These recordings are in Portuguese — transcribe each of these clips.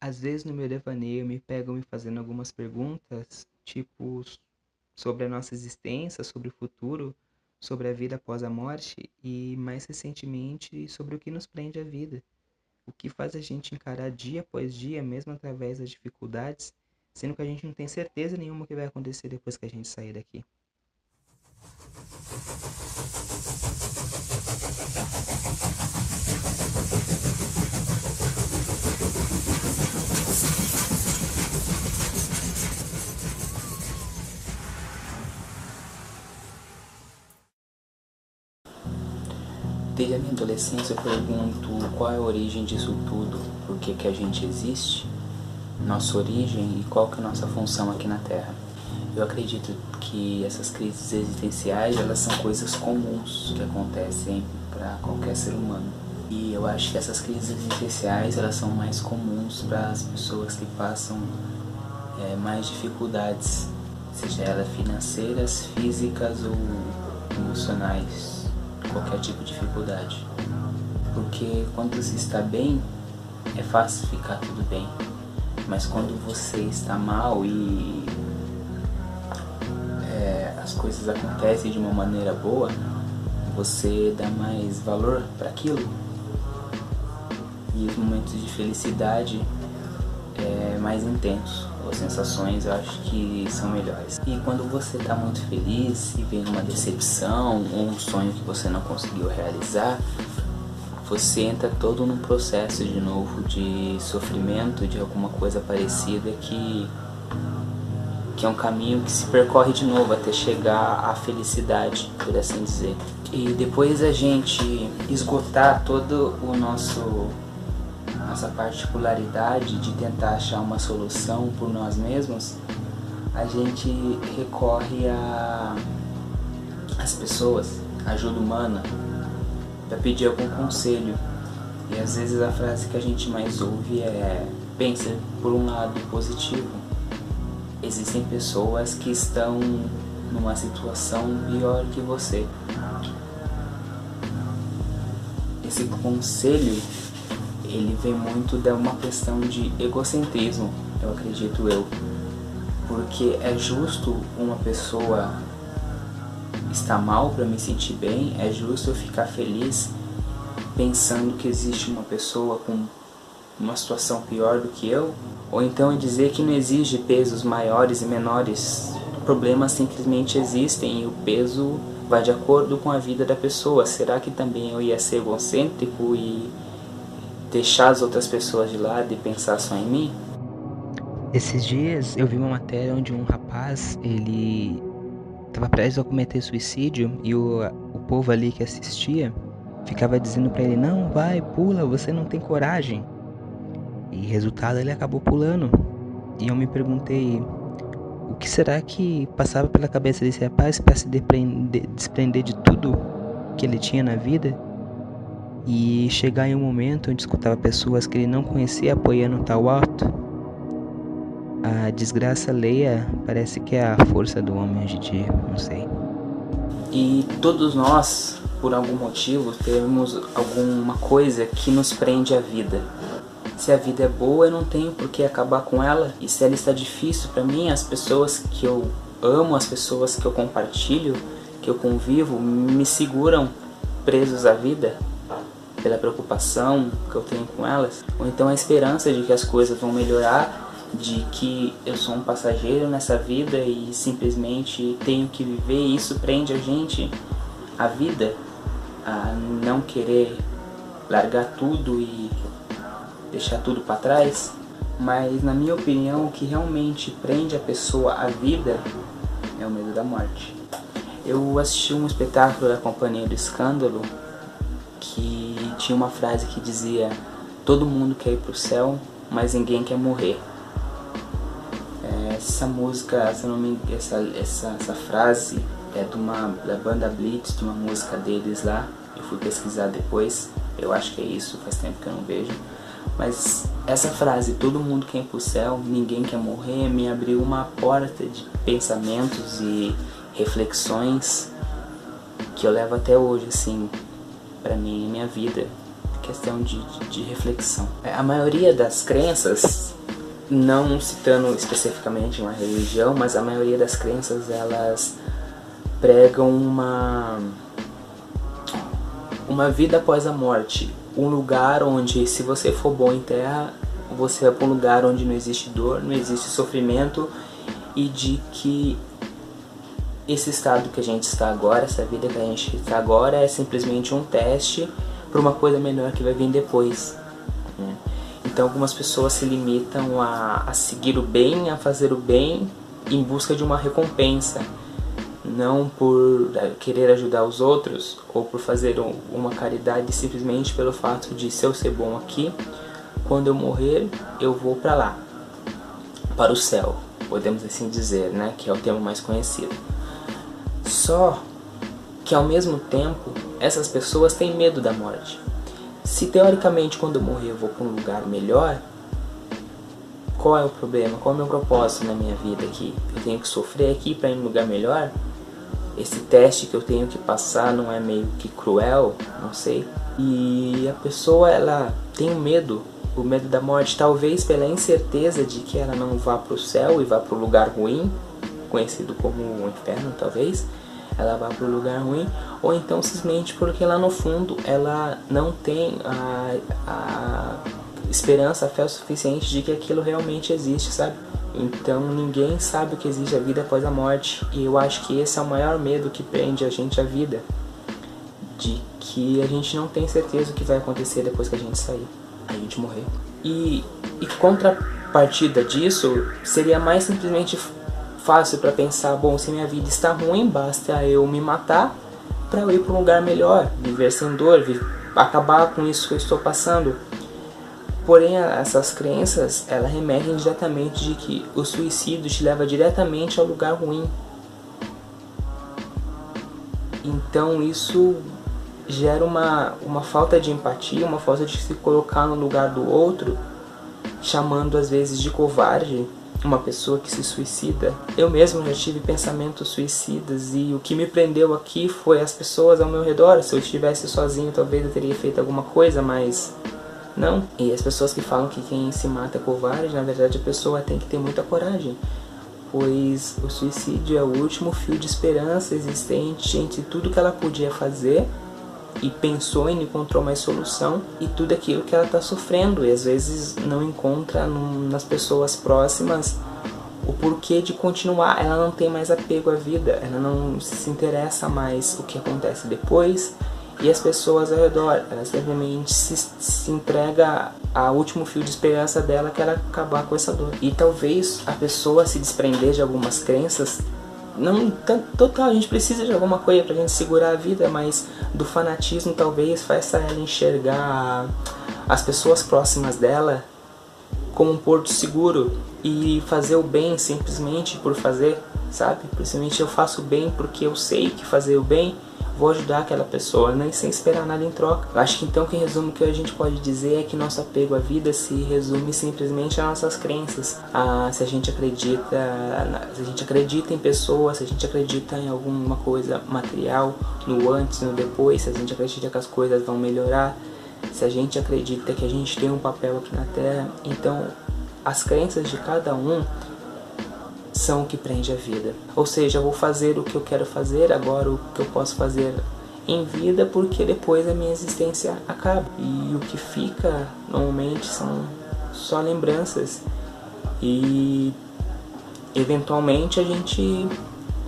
Às vezes no meu devaneio me pego me fazendo algumas perguntas, tipo sobre a nossa existência, sobre o futuro, sobre a vida após a morte e mais recentemente sobre o que nos prende à vida. O que faz a gente encarar dia após dia, mesmo através das dificuldades, sendo que a gente não tem certeza nenhuma o que vai acontecer depois que a gente sair daqui. Desde a minha adolescência eu pergunto qual é a origem disso tudo, por que, que a gente existe, nossa origem e qual que é a nossa função aqui na Terra. Eu acredito que essas crises existenciais elas são coisas comuns que acontecem para qualquer ser humano. E eu acho que essas crises existenciais elas são mais comuns para as pessoas que passam é, mais dificuldades, seja elas financeiras, físicas ou emocionais qualquer tipo de dificuldade. Porque quando você está bem, é fácil ficar tudo bem. Mas quando você está mal e é, as coisas acontecem de uma maneira boa, você dá mais valor para aquilo. E os momentos de felicidade é mais intensos as sensações eu acho que são melhores. E quando você está muito feliz e vem uma decepção ou um sonho que você não conseguiu realizar, você entra todo num processo de novo de sofrimento, de alguma coisa parecida que que é um caminho que se percorre de novo até chegar à felicidade, por assim dizer. E depois a gente esgotar todo o nosso nossa particularidade de tentar achar uma solução por nós mesmos, a gente recorre a as pessoas, ajuda humana, para pedir algum conselho. E às vezes a frase que a gente mais ouve é: pensa por um lado positivo. Existem pessoas que estão numa situação pior que você. Esse conselho ele vem muito de uma questão de egocentrismo, eu acredito eu. Porque é justo uma pessoa estar mal para me sentir bem, é justo eu ficar feliz pensando que existe uma pessoa com uma situação pior do que eu, ou então é dizer que não exige pesos maiores e menores. Problemas simplesmente existem e o peso vai de acordo com a vida da pessoa. Será que também eu ia ser egocêntrico e deixar as outras pessoas de lado e pensar só em mim? Esses dias eu vi uma matéria onde um rapaz, ele estava prestes a cometer suicídio e o, o povo ali que assistia ficava dizendo para ele: "Não, vai, pula, você não tem coragem". E resultado ele acabou pulando. E eu me perguntei o que será que passava pela cabeça desse rapaz para se desprender de tudo que ele tinha na vida e chegar em um momento onde escutava pessoas que ele não conhecia apoiando tal alto. A desgraça alheia parece que é a força do homem hoje em dia, não sei. E todos nós, por algum motivo, temos alguma coisa que nos prende à vida. Se a vida é boa, eu não tenho por que acabar com ela. E se ela está difícil para mim, as pessoas que eu amo, as pessoas que eu compartilho, que eu convivo, me seguram presos à vida pela preocupação que eu tenho com elas, ou então a esperança de que as coisas vão melhorar, de que eu sou um passageiro nessa vida e simplesmente tenho que viver, e isso prende a gente a vida, a não querer largar tudo e deixar tudo para trás. Mas na minha opinião, o que realmente prende a pessoa à vida é o medo da morte. Eu assisti um espetáculo da Companhia do Escândalo que tinha uma frase que dizia: Todo mundo quer ir pro céu, mas ninguém quer morrer. É, essa música, essa, essa, essa, essa frase é de uma da banda Blitz, de uma música deles lá. Eu fui pesquisar depois, eu acho que é isso, faz tempo que eu não vejo. Mas essa frase, todo mundo quer ir pro céu, ninguém quer morrer, me abriu uma porta de pensamentos e reflexões que eu levo até hoje, assim, para mim, minha vida, questão de, de, de reflexão. É, a maioria das crenças, não citando especificamente uma religião, mas a maioria das crenças elas pregam uma uma vida após a morte, um lugar onde se você for bom em terra, você vai para um lugar onde não existe dor, não existe sofrimento e de que esse estado que a gente está agora, essa vida que a gente está agora é simplesmente um teste para uma coisa melhor que vai vir depois. Né? Então algumas pessoas se limitam a, a seguir o bem, a fazer o bem em busca de uma recompensa, não por é, querer ajudar os outros ou por fazer uma caridade simplesmente pelo fato de se eu ser bom aqui, quando eu morrer eu vou para lá, para o céu, podemos assim dizer, né, que é o termo mais conhecido. Só que ao mesmo tempo essas pessoas têm medo da morte. Se teoricamente quando eu morrer eu vou para um lugar melhor, qual é o problema? Qual é o meu propósito na minha vida aqui? Eu tenho que sofrer aqui para ir em um lugar melhor? Esse teste que eu tenho que passar não é meio que cruel? Não sei. E a pessoa ela tem medo, o medo da morte, talvez pela incerteza de que ela não vá para o céu e vá para o lugar ruim, conhecido como o inferno, talvez ela vá para o lugar ruim, ou então simplesmente porque lá no fundo ela não tem a, a esperança, a fé suficiente de que aquilo realmente existe, sabe? Então ninguém sabe o que existe a vida após a morte, e eu acho que esse é o maior medo que prende a gente à vida, de que a gente não tem certeza o que vai acontecer depois que a gente sair, a gente morrer. E, e contrapartida disso seria mais simplesmente fácil para pensar, bom, se minha vida está ruim, basta eu me matar para eu ir para um lugar melhor, viver sem dor, acabar com isso que eu estou passando. Porém, essas crenças, elas remetem diretamente de que o suicídio te leva diretamente ao lugar ruim. Então isso gera uma, uma falta de empatia, uma falta de se colocar no lugar do outro, chamando às vezes de covarde uma pessoa que se suicida. Eu mesmo já tive pensamentos suicidas e o que me prendeu aqui foi as pessoas ao meu redor. Se eu estivesse sozinho, talvez eu teria feito alguma coisa, mas não. E as pessoas que falam que quem se mata é covarde, na verdade a pessoa tem que ter muita coragem, pois o suicídio é o último fio de esperança existente entre tudo que ela podia fazer e pensou e encontrou mais solução e tudo aquilo que ela está sofrendo e às vezes não encontra no, nas pessoas próximas o porquê de continuar. Ela não tem mais apego à vida, ela não se interessa mais o que acontece depois e as pessoas ao redor. Ela simplesmente se, se entrega ao último fio de esperança dela que era acabar com essa dor. E talvez a pessoa se desprender de algumas crenças não total, a gente precisa de alguma coisa pra gente segurar a vida, mas do fanatismo talvez faça ela enxergar as pessoas próximas dela como um porto seguro e fazer o bem simplesmente por fazer, sabe? Principalmente eu faço bem porque eu sei que fazer o bem vou ajudar aquela pessoa, nem sem esperar nada em troca. Eu acho que então que resumo que a gente pode dizer é que nosso apego à vida se resume simplesmente a nossas crenças. A, se a gente acredita, se a gente acredita em pessoas, se a gente acredita em alguma coisa material, no antes, no depois, se a gente acredita que as coisas vão melhorar, se a gente acredita que a gente tem um papel aqui na Terra, então as crenças de cada um que prende a vida. Ou seja, eu vou fazer o que eu quero fazer, agora o que eu posso fazer em vida, porque depois a minha existência acaba. E o que fica normalmente são só lembranças. E eventualmente a gente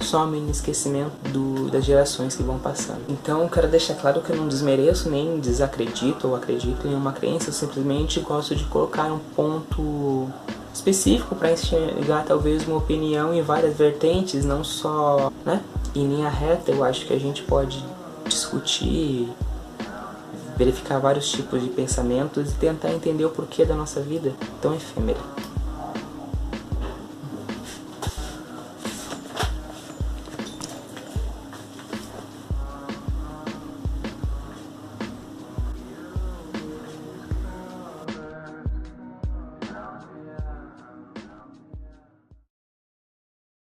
some no esquecimento do, das gerações que vão passando. Então, quero deixar claro que eu não desmereço nem desacredito ou acredito em uma crença, eu simplesmente gosto de colocar um ponto específico para enxergar talvez uma opinião em várias vertentes, não só né, em linha reta. Eu acho que a gente pode discutir, verificar vários tipos de pensamentos e tentar entender o porquê da nossa vida tão efêmera.